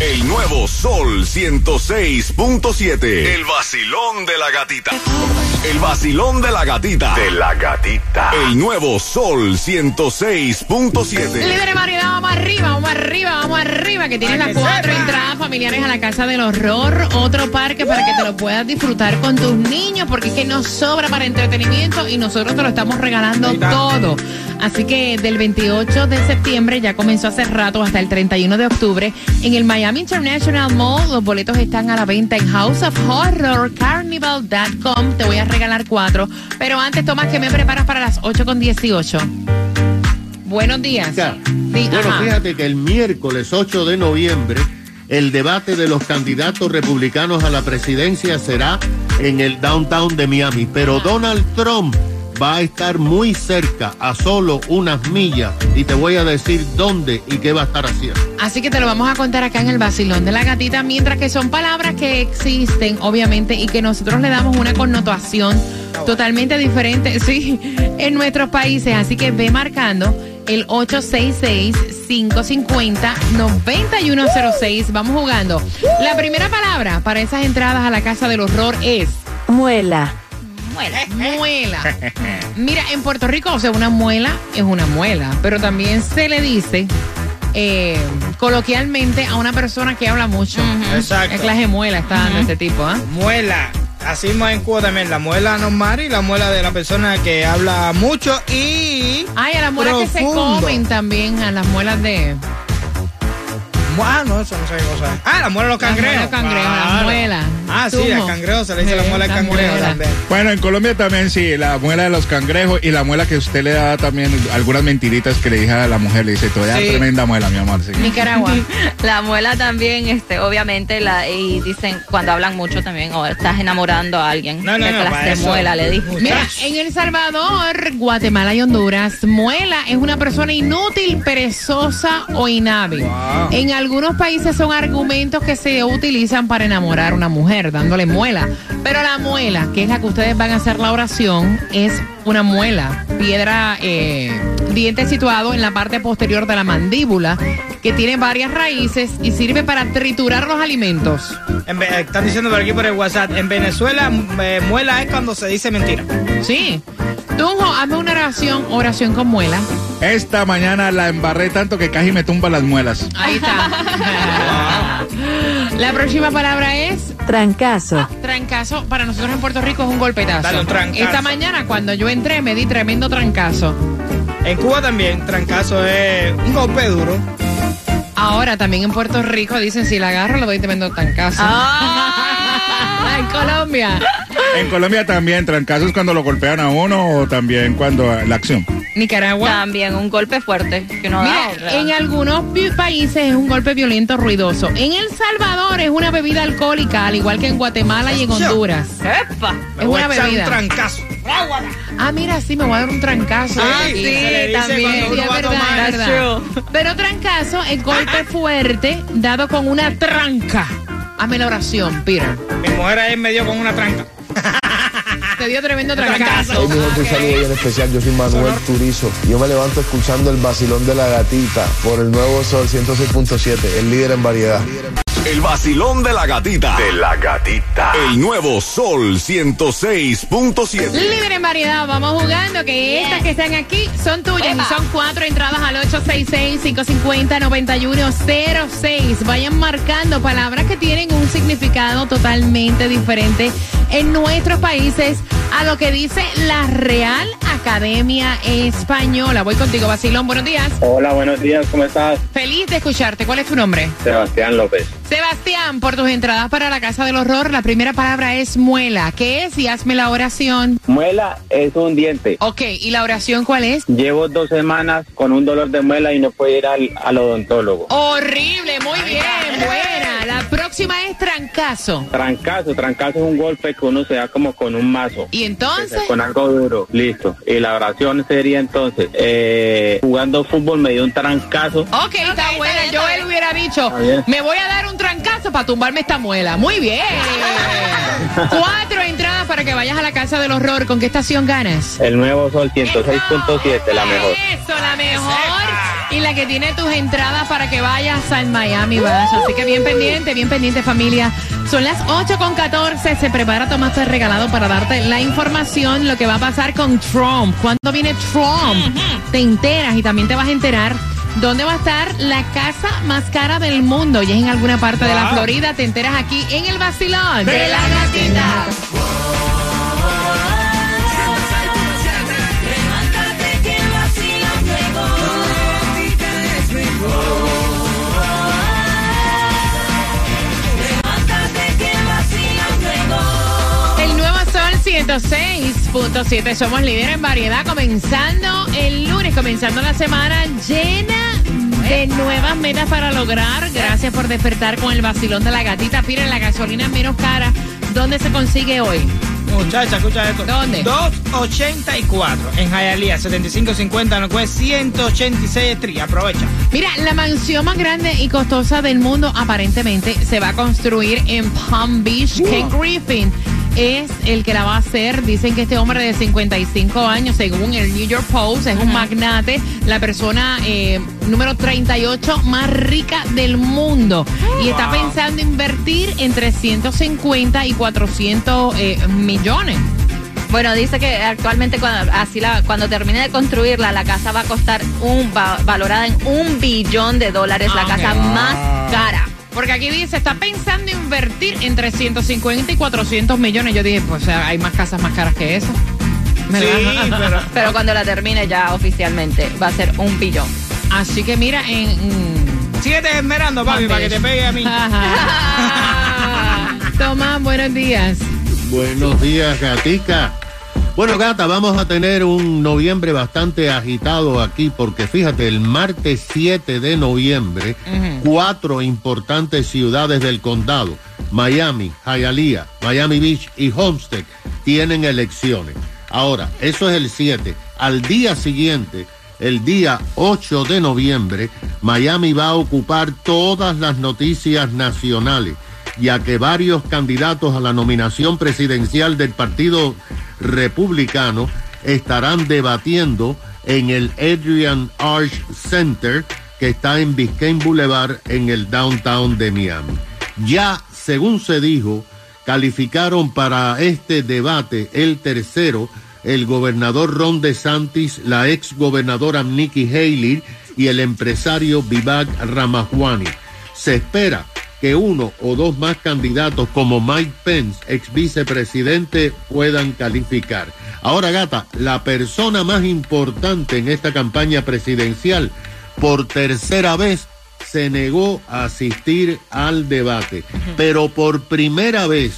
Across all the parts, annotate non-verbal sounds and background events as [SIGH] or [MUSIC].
El nuevo Sol 106.7. El vacilón de la gatita. El vacilón de la gatita. De la gatita. El nuevo Sol 106.7. Líder variedad, vamos arriba, vamos arriba, vamos arriba, que tienes las cuatro entradas familiares a la Casa del Horror, otro parque para que te lo puedas disfrutar con tus niños, porque es que nos sobra para entretenimiento y nosotros te lo estamos regalando todo. Así que del 28 de septiembre, ya comenzó hace rato, hasta el 31 de octubre, en el Miami International Mall, los boletos están a la venta en House of Horror, Carnival.com. Te voy a regalar cuatro. Pero antes, Tomás, que me preparas para las 8 con 18. Buenos días. Ya. Sí, bueno, ajá. fíjate que el miércoles 8 de noviembre el debate de los candidatos republicanos a la presidencia será en el downtown de Miami, pero Donald Trump va a estar muy cerca, a solo unas millas, y te voy a decir dónde y qué va a estar haciendo. Así que te lo vamos a contar acá en el vacilón de la gatita, mientras que son palabras que existen, obviamente, y que nosotros le damos una connotación totalmente diferente, [LAUGHS] sí, en nuestros países. Así que ve marcando el 866-550-9106. Vamos jugando. La primera palabra para esas entradas a la casa del horror es Muela. Muela. [LAUGHS] [LAUGHS] Mira, en Puerto Rico, o sea, una muela es una muela, pero también se le dice eh, coloquialmente a una persona que habla mucho. Exacto. ¿Qué clase de muela está dando este tipo? ah? Muela. Así más en Cuba también, la muela normal y la muela de la persona que habla mucho y... Ay, a las muelas que se comen también, a las muelas de... Ah, no, eso no sé qué cosa es. Ah, la muela de los Las cangrejos. muelas de cangrejo, las Claro. muelas. Ah, sí, Zumo. al cangrejo se le dice la muela del las cangrejo también. Bueno, en Colombia también sí, la muela de los cangrejos y la muela que usted le da también algunas mentiritas que le dije a la mujer, le dice, te voy a dar Sí. tremenda muela, mi amor. sí. Nicaragua. [LAUGHS] La muela también, este, obviamente, la, y dicen cuando hablan mucho también, o estás enamorando a alguien. No, no, ¿Qué no, clase de eso- muela le di? Mira, en El Salvador, Guatemala y Honduras, muela es una persona inútil, perezosa o inhábil. Wow. En algunos países son argumentos que se utilizan para enamorar a una mujer, dándole muela. Pero la muela, que es la que ustedes van a hacer la oración, es una muela, piedra, eh, diente situado en la parte posterior de la mandíbula, que tiene varias raíces y sirve para triturar los alimentos. En Ve- están diciendo por aquí por el WhatsApp, en Venezuela eh, muela es cuando se dice mentira. Sí. Tunjo, hazme una oración, oración con muela. Esta mañana la embarré tanto que casi me tumba las muelas. Ahí está. [LAUGHS] [LAUGHS] La próxima palabra es Trancazo. trancazo. Para nosotros en Puerto Rico es un golpetazo. Dale un trancazo. Esta mañana cuando yo entré me di tremendo trancazo. En Cuba también, trancazo es un golpe duro. Ahora también en Puerto Rico dicen si la agarro le doy tremendo trancazo. Ah. [LAUGHS] en Colombia. En Colombia también, trancazos cuando lo golpean a uno o también cuando la acción. Nicaragua. También un golpe fuerte que no da. Mira, en algunos países es un golpe violento ruidoso. En El Salvador es una bebida alcohólica, al igual que en Guatemala y en Honduras. ¡Epa! Me Es voy una a echar bebida. un trancazo. Ah, mira, sí, me voy a dar un trancazo. Ah, Sí, dice también. Sí, es verdad, es verdad. Pero trancazo es golpe fuerte dado con una tranca. Hazme la oración, Peter. Mi mujer ahí me dio con una tranca. Te dio tremendo Trancazo. Hey, un saludo bien especial. Yo soy Manuel Turizo. Yo me levanto escuchando el vacilón de la gatita por el nuevo Sol 106.7, el líder en variedad. El vacilón de la gatita. De la gatita. El nuevo Sol 106.7. Líder en variedad, vamos jugando que estas que están aquí son tuyas y son cuatro entradas al 866-550-9106. Vayan marcando palabras que tienen un significado totalmente diferente en nuestros países a lo que dice la Real Academia Española. Voy contigo, Basilón. Buenos días. Hola, buenos días, ¿cómo estás? Feliz de escucharte. ¿Cuál es tu nombre? Sebastián López. Sebastián, por tus entradas para la Casa del Horror, la primera palabra es muela. ¿Qué es? Y hazme la oración. Muela es un diente. Ok, ¿y la oración cuál es? Llevo dos semanas con un dolor de muela y no puedo ir al, al odontólogo. Horrible, muy bien. Trancazo. Trancazo, trancazo es un golpe que uno se da como con un mazo. Y entonces, Con algo duro, listo. Y la oración sería entonces, eh, jugando fútbol me dio un trancazo. ok, está buena. Yo él hubiera dicho, Está me voy a dar un trancazo para tumbarme esta muela. Muy bien. [LAUGHS] Cuatro entradas para que vayas a la casa del horror. ¿Con qué estación ganas? El nuevo Sol 106.7, la mejor. Eso, la mejor. Y la que tiene tus entradas para que vayas al Miami Bash. Así que bien pendiente, bien pendiente familia. Son las 8 con 14. Se prepara Tomás el regalado para darte la información, lo que va a pasar con Trump. ¿Cuándo viene Trump? Te enteras y también te vas a enterar dónde va a estar la casa más cara del mundo. Y es en alguna parte de la. Florida. Te enteras aquí en el vacilón de la gatita. 106.7. Somos líderes en variedad. Comenzando el lunes, comenzando la semana llena de nuevas metas para lograr. Gracias por despertar con el vacilón de la gatita. Pira la gasolina menos cara. ¿Dónde se consigue hoy? Muchacha, escucha esto. ¿Dónde? 284 en Hialeah, 7550, no cuesta 186 Street. Aprovecha. Mira, la mansión más grande y costosa del mundo aparentemente se va a construir en Palm Beach. Ken Griffin es el que la va a hacer. Dicen que este hombre de 55 años, según el New York Post, es un magnate, la persona eh, número 38 más rica del mundo. Y está pensando invertir entre 150 y 400 eh, millones. Bueno, dice que actualmente cuando, así la, cuando termine de construirla, la casa va a costar un va- valorada en un billón de dólares, la Ah, casa más cara. Porque aquí dice, está pensando invertir entre 150 y 400 millones. Yo dije, pues o sea, hay más casas más caras que esa. ¿Verdad? Sí, pero. [LAUGHS] Pero cuando la termine ya oficialmente va a ser un billón. Así que mira, en... mm, Síguete esmerando, papi, para que te pegue a mí. [LAUGHS] Tomás, buenos días. Buenos días, gatica. Bueno, gata, vamos a tener un noviembre bastante agitado aquí porque fíjate, el martes 7 de noviembre, cuatro importantes ciudades del condado, Miami, Hialeah, Miami Beach y Homestead, tienen elecciones. Ahora, eso es el 7. Al día siguiente, el día 8 de noviembre, Miami va a ocupar todas las noticias nacionales ya que varios candidatos a la nominación presidencial del Partido Republicano estarán debatiendo en el Adrian Arch Center que está en Biscayne Boulevard en el downtown de Miami. Ya, según se dijo, calificaron para este debate el tercero el gobernador Ron DeSantis, la ex gobernadora Nikki Haley y el empresario Vivek Ramaswamy. Se espera que uno o dos más candidatos como Mike Pence, ex vicepresidente, puedan calificar. Ahora, gata, la persona más importante en esta campaña presidencial, por tercera vez, se negó a asistir al debate. Pero por primera vez,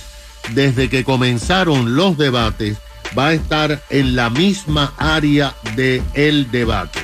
desde que comenzaron los debates, va a estar en la misma área de el debate.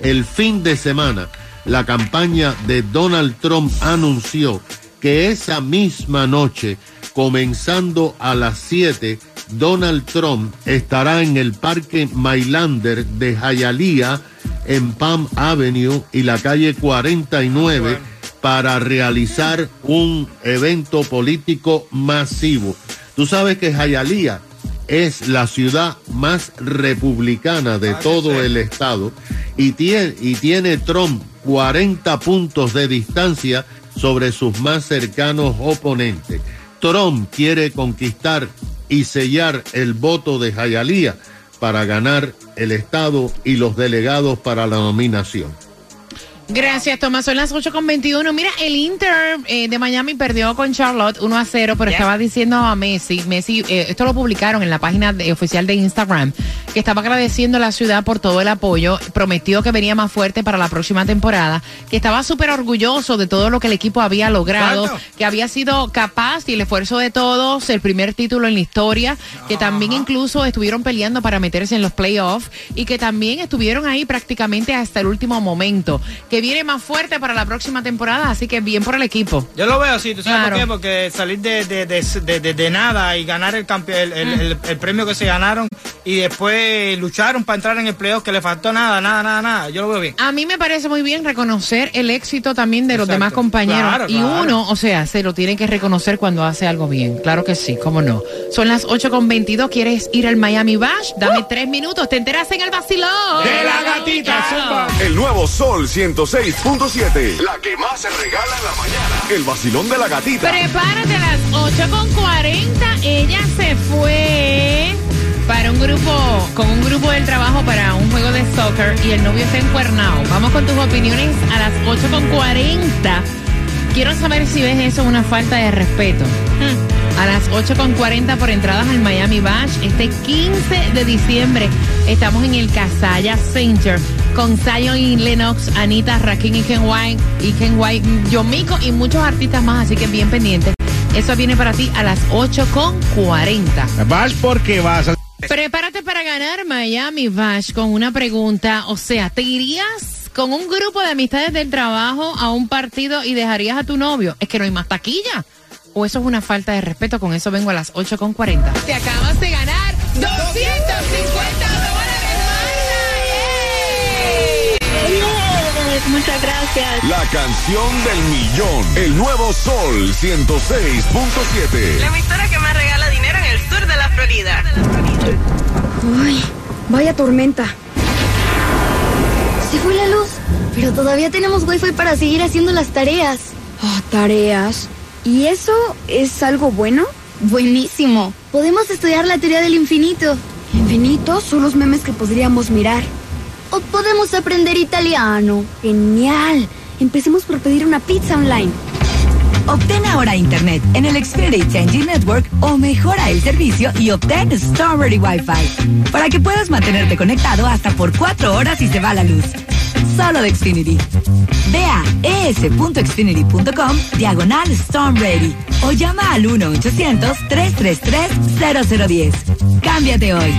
El fin de semana, la campaña de Donald Trump anunció que esa misma noche, comenzando a las 7, Donald Trump estará en el Parque Mailander de Hialeah en Palm Avenue y la calle 49 para realizar un evento político masivo. Tú sabes que Hialeah es la ciudad más republicana de todo el estado y tiene, y tiene Trump 40 puntos de distancia sobre sus más cercanos oponentes. Trump quiere conquistar y sellar el voto de Hialeah para ganar el estado y los delegados para la nominación. Gracias, Tomás. Son las 8 con 21. Mira, el Inter eh, de Miami perdió con Charlotte 1 a 0, pero estaba diciendo a Messi, Messi, eh, esto lo publicaron en la página de- oficial de Instagram, que estaba agradeciendo a la ciudad por todo el apoyo, prometió que venía más fuerte para la próxima temporada, que estaba súper orgulloso de todo lo que el equipo había logrado, ¿Cuánto? que había sido capaz y el esfuerzo de todos, el primer título en la historia, que también incluso estuvieron peleando para meterse en los playoffs y que también estuvieron ahí prácticamente hasta el último momento, que viene más fuerte para la próxima temporada, así que bien por el equipo. Yo lo veo así, ¿tú sabes Claro. por qué? Porque salir de, de, de, de- nada y ganar el, el- el- el premio que se ganaron y después que lucharon para entrar en el playoff, que le faltó nada, nada, nada, nada. Yo lo veo bien. A mí me parece muy bien reconocer el éxito también de los Exacto. demás compañeros. Claro, y claro. uno, o sea, se lo tiene que reconocer cuando hace algo bien. Claro que sí, cómo no. Son las 8 con 22. ¿Quieres ir al Miami Bash? Dame tres minutos. Te enteras en el vacilón. De la gatita, zumba. El nuevo Sol 106.7. La que más se regala en la mañana. El vacilón de la gatita. Prepárate a las 8 con 40. Ella se fue para un grupo, con un grupo del trabajo para un juego de soccer y el novio está encuernado. Vamos con tus opiniones a las 8 con 40. Quiero saber si ves eso una falta de respeto. A las 8 con 40 por entradas al Miami Bash. Este 15 de diciembre estamos en el Casaya Center con Zion y Lennox, Anita, Rakim y Ken White, y Ken White, Yomiko y muchos artistas más, así que bien pendientes. Eso viene para ti a las 8 con 40. Vas porque vas. a- Prepárate para ganar Miami Bash con una pregunta. O sea, ¿te irías con un grupo de amistades del trabajo a un partido y dejarías a tu novio? Es que no hay más taquilla. ¿O eso es una falta de respeto? Con eso vengo a las 8 con 40. Te acabas de ganar 250 dólares. Muchas gracias. La canción del millón. El nuevo Sol 106.7. La emisora que más regala Florida. Uy, vaya tormenta. Se fue la luz, pero todavía tenemos wifi para seguir haciendo las tareas. Oh, tareas. ¿Y eso es algo bueno? Buenísimo. Podemos estudiar la teoría del infinito. ¿Infinito? Son los memes que podríamos mirar. O podemos aprender italiano. Genial. Empecemos por pedir una pizza online. Obtén ahora internet en el Xfinity 10G Network o mejora el servicio y obtén Strawberry Wi-Fi para que puedas mantenerte conectado hasta por cuatro horas si se va la luz. Solo de Xfinity. Ve a es.xfinity.com diagonal Storm Ready o llama al 1-800-333-0010. Cámbiate hoy.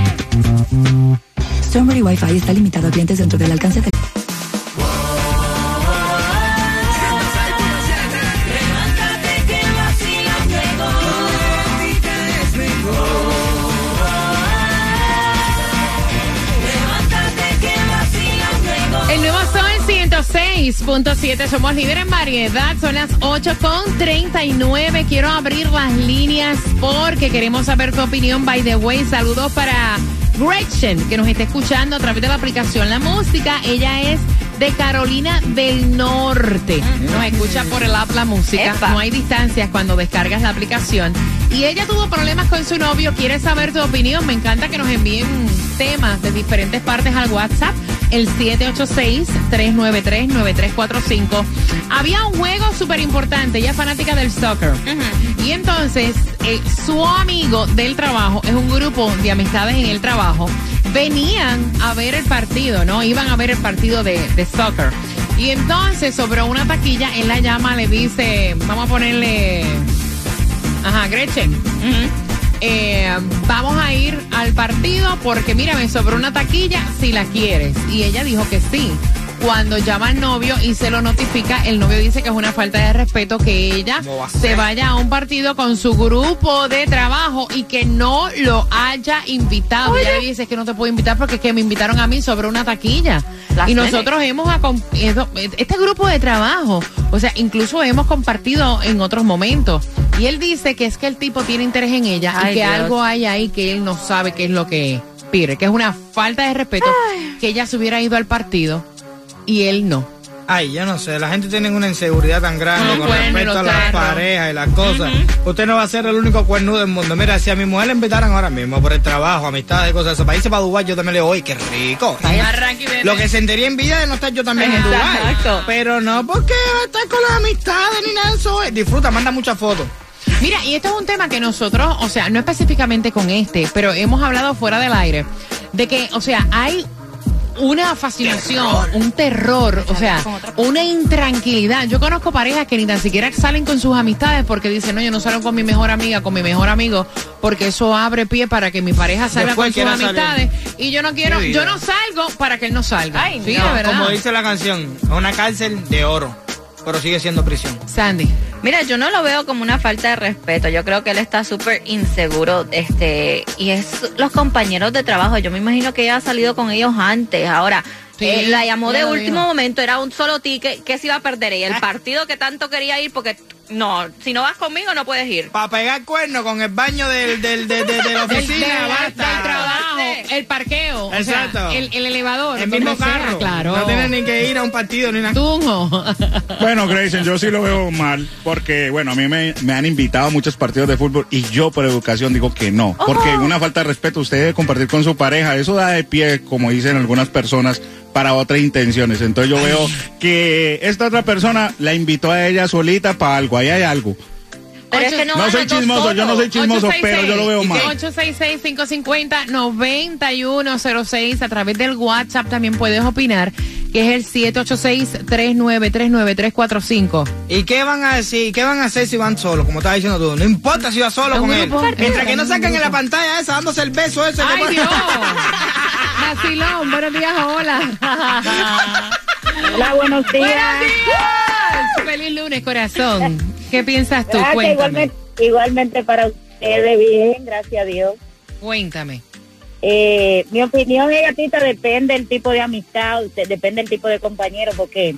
Stormberry Wi-Fi está limitado a clientes dentro del alcance de... 106.7. Somos líderes en variedad. Son las 8 con 39. Quiero abrir las líneas porque queremos saber tu opinión. By the way, saludos para Gretchen, que nos está escuchando a través de la aplicación La Música. Ella es de Carolina del Norte. Nos escucha por el app La Música. Epa. No hay distancias cuando descargas la aplicación. Y ella tuvo problemas con su novio. Quiere saber tu opinión. Me encanta que nos envíen temas de diferentes partes al WhatsApp. El 786-393-9345. Había un juego súper importante. Ella es fanática del soccer. Y entonces, eh, su amigo del trabajo, es un grupo de amistades en el trabajo, venían a ver el partido, ¿no? Iban a ver el partido de, de soccer. Y entonces, sobre una taquilla, él la llama, le dice, vamos a ponerle... Ajá, Gretchen. Eh, vamos a ir al partido porque mira, me sobró una taquilla si la quieres. Y ella dijo que sí. Cuando llama al novio y se lo notifica, el novio dice que es una falta de respeto que ella ¿Cómo va a se vaya a un partido con su grupo de trabajo y que no lo haya invitado. Ella le dice "Es que no te puedo invitar porque es que me invitaron a mí sobre una taquilla. Las y nosotros hemos acom- eso- este grupo de trabajo, o sea, incluso hemos compartido en otros momentos. Y él dice que es que el tipo tiene interés en ella y que Dios. algo hay ahí que él no sabe qué es lo que pide, que es una falta de respeto que ella se hubiera ido al partido y él no. Ay, yo no sé, la gente tiene una inseguridad tan grande Los con respecto a las parejas y las cosas. Usted no va a ser el único cuernudo del mundo. Mira, si a mi mujer le invitaran ahora mismo por el trabajo, amistades y cosas de eso, para irse para Dubái, yo también le digo, ¡ay, qué rico! Lo que sentiría envidia de no estar yo también en Dubái. Exacto. Pero no porque va a estar con las amistades ni nada de eso. eh. Disfruta, manda muchas fotos. Mira, y esto es un tema que nosotros, o sea, no específicamente con este, pero hemos hablado fuera del aire, de que, o sea, hay una fascinación, un terror, o sea, una intranquilidad. Yo conozco parejas que ni tan siquiera salen con sus amistades porque dicen, no, yo no salgo con mi mejor amiga, con mi mejor amigo, porque eso abre pie para que mi pareja salga Después con sus salir. amistades. Y yo no quiero, yo no salgo para que él no salga. Ay, sí, no, de verdad. Como dice la canción, una cárcel de oro. Pero sigue siendo prisión. Sandy. Mira, yo no lo veo como una falta de respeto. Yo creo que él está súper inseguro. Este, y es los compañeros de trabajo. Yo me imagino que ella ha salido con ellos antes. Ahora, Sí, eh, la llamó de último dijo. momento, era un solo ticket. ¿Qué se iba a perder ella? El partido que tanto quería ir, porque no, si no vas conmigo no puedes ir. Para pegar cuerno con el baño del, del, de, de- de la [LAUGHS] Del, oficina, del- basta. del trabajo, el parqueo, o sea, Exacto. el, el elevador, El mismo sea, carro. claro. No tiene ni que ir a un partido ni nada. Tunjo. [LAUGHS] Bueno, Grayson, yo sí lo veo mal porque, bueno, a mí me, me han invitado a muchos partidos de fútbol y yo por educación digo que no. Porque una falta de respeto, usted debe compartir con su pareja. Eso da de pie, como dicen algunas personas, para otras intenciones. Entonces yo veo que esta otra persona la invitó a ella solita para algo. Ahí hay algo. Pero es que no, soy chismoso, yo no soy chismoso, pero yo lo veo mal. 866-550-9106 a través del WhatsApp también puedes opinar, que es el 786-3939-345. ¿Y qué van a decir? ¿Qué van a hacer si van solos? Como estás diciendo tú. No importa si vas solo con él. Mientras que no saquen en la pantalla esa dándose el beso ese. ¡Ay, Dios! [LAUGHS] Vacilón, buenos días, hola. Hola, buenos días. ¡Buenos días! Feliz lunes, corazón. ¿Qué piensas tú? Gracias, Cuéntame. igualmente, igualmente para ustedes, bien, gracias a Dios. Cuéntame. Eh, mi opinión es, gatita, depende del tipo de amistad, de- depende del tipo de compañero, porque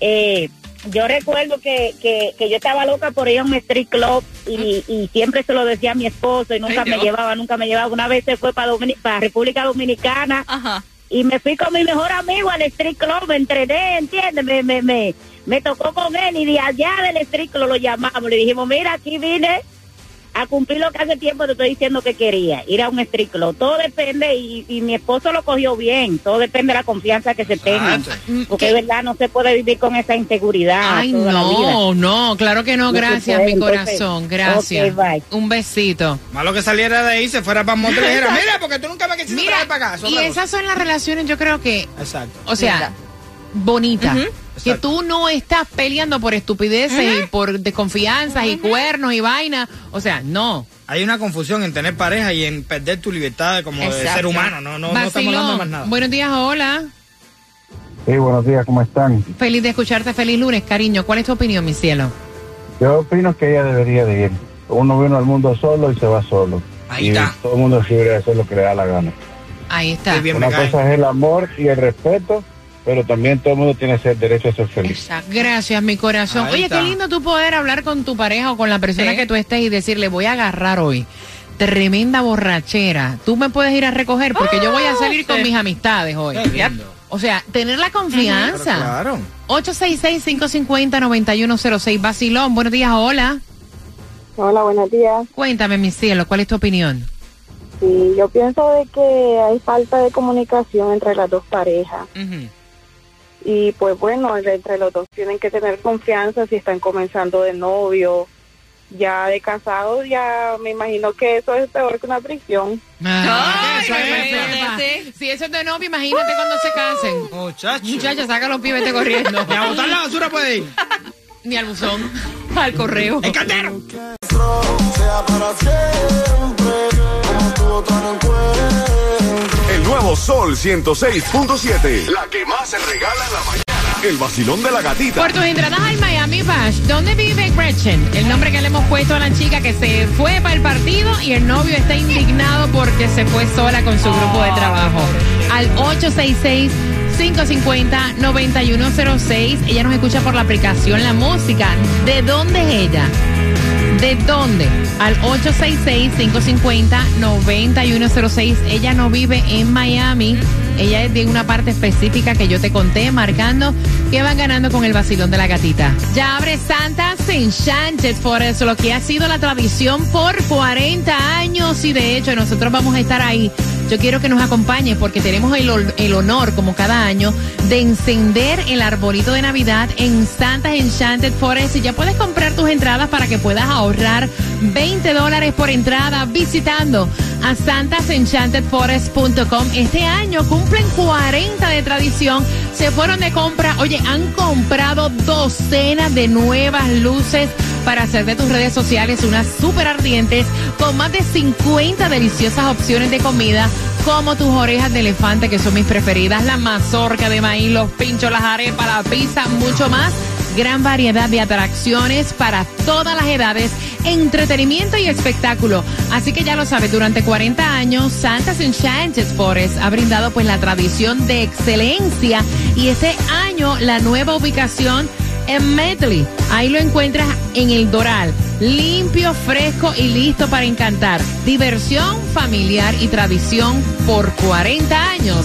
eh, yo recuerdo que, que, que yo estaba loca por ir a un street club y, y siempre se lo decía a mi esposo y nunca Ay, me llevaba, nunca me llevaba. Una vez se fue para, para República Dominicana Ajá. y me fui con mi mejor amigo al street club, me entrené, ¿entiendes? Me, me, me, me tocó con él y de allá del club lo llamamos, le dijimos, mira, aquí vine a cumplir lo que hace tiempo te estoy diciendo que quería, ir a un club. Todo depende y, y mi esposo lo cogió bien, todo depende de la confianza que se tenga. Porque es verdad, no se puede vivir con esa inseguridad Ay, toda la vida. no, no, claro que no, gracias, puede, mi entonces, corazón, gracias. Un besito. Malo que saliera de ahí, se fuera para Monte [LAUGHS] mira, porque tú nunca me quisiste Mira, traer para acá. Es y esas son las relaciones, yo creo que, Exacto. o sea. Que Exacto. tú no estás peleando por estupideces y por desconfianzas y cuernos y vaina. O sea, no. Hay una confusión en tener pareja y en perder tu libertad como de ser humano. No, no, no estamos hablando de más nada. Buenos días, hola. Sí, buenos días, ¿cómo están? Feliz de escucharte, feliz lunes, cariño. ¿Cuál es tu opinión, mi cielo? Yo opino que ella debería de ir. Uno vino al mundo solo y se va solo. Ahí y está. todo el mundo es libre de hacer lo que le da la gana. Ahí está. Bien Una cosa es el amor y el respeto, pero también todo el mundo tiene ese derecho a ser feliz. Exacto. Gracias, mi corazón. Ahí Oye, está. qué lindo tú poder hablar con tu pareja o con la persona Sí. que tú estés y decirle, voy a agarrar hoy. Tremenda borrachera. Tú me puedes ir a recoger porque yo voy a salir con mis amistades hoy. O sea, tener la confianza. claro. 866-550-9106. Basilón, buenos días, hola. Hola, buenos días. Cuéntame, mi cielo, ¿cuál es tu opinión? Sí, yo pienso de que hay falta de comunicación entre las dos parejas. Y pues bueno, entre los dos tienen que tener confianza si están comenzando de novio. Ya de casados, ya me imagino que eso es peor que una prisión. Ah, Ay, es sí. Si eso es de novio, imagínate cuando se casen. Muchacho. Muchachos, saca los pies, vete corriendo. [LAUGHS] Ni a botar la basura puede ir. Ni al buzón, al correo. El caldero. Sol 106.7. La que más se regala en la mañana. El vacilón de la gatita. Por tus entradas al Miami Bash, ¿dónde vive Gretchen? El nombre que le hemos puesto a la chica que se fue para el partido y el novio está indignado porque se fue sola con su grupo de trabajo. Al 866 550-9106. Ella nos escucha por la aplicación La Música. ¿De dónde es ella? ¿De dónde? Al 866-550-9106. Ella no vive en Miami. Ella es de una parte específica que yo te conté, marcando que van ganando con el vacilón de la gatita. Ya abre Santa's Enchanted Forest, lo que ha sido la tradición por 40 años. Y de hecho, nosotros vamos a estar ahí. Yo quiero que nos acompañe porque tenemos el, honor, como cada año, de encender el arbolito de Navidad en Santa's Enchanted Forest. Y ya puedes comprar tus entradas para que puedas ahorrar 20 dólares por entrada visitando a santasenchantedforest.com. Este año cumplen 40 de tradición. Se fueron de compra. Oye, han comprado docenas de nuevas luces para hacer de tus redes sociales unas súper ardientes con más de 50 deliciosas opciones de comida como tus orejas de elefante que son mis preferidas, la mazorca de maíz, los pinchos, las arepas, la pizza, mucho más gran variedad de atracciones para todas las edades, entretenimiento y espectáculo. Así que ya lo sabes, durante 40 años, Santa's Enchanted Forest ha brindado pues la tradición de excelencia y este año la nueva ubicación en Medley. Ahí lo encuentras en el Doral. Limpio, fresco y listo para encantar. Diversión familiar y tradición por 40 años.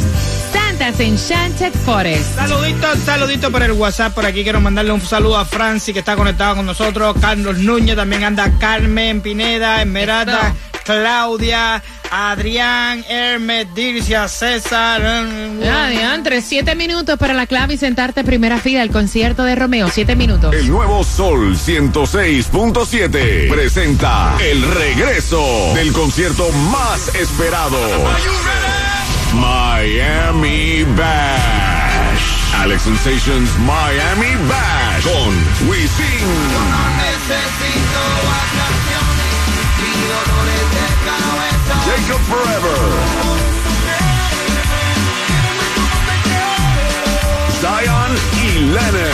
Santa's Enchanted Forest. Saludito, saludito por el WhatsApp. Por aquí quiero mandarle un saludo a Francis que está conectado con nosotros. Carlos Núñez, también anda Carmen Pineda, Esmeralda, Claudia. Adrián, Hermes, Dircia, César. Adrián, tres, siete minutos para la clave y sentarte primera fila al concierto de Romeo. Siete minutos. El nuevo Sol 106.7 presenta el regreso del concierto más esperado. Miami Bash. Alex Sensations Miami Bash con Wisin. Jacob Forever. Zion y Lennon.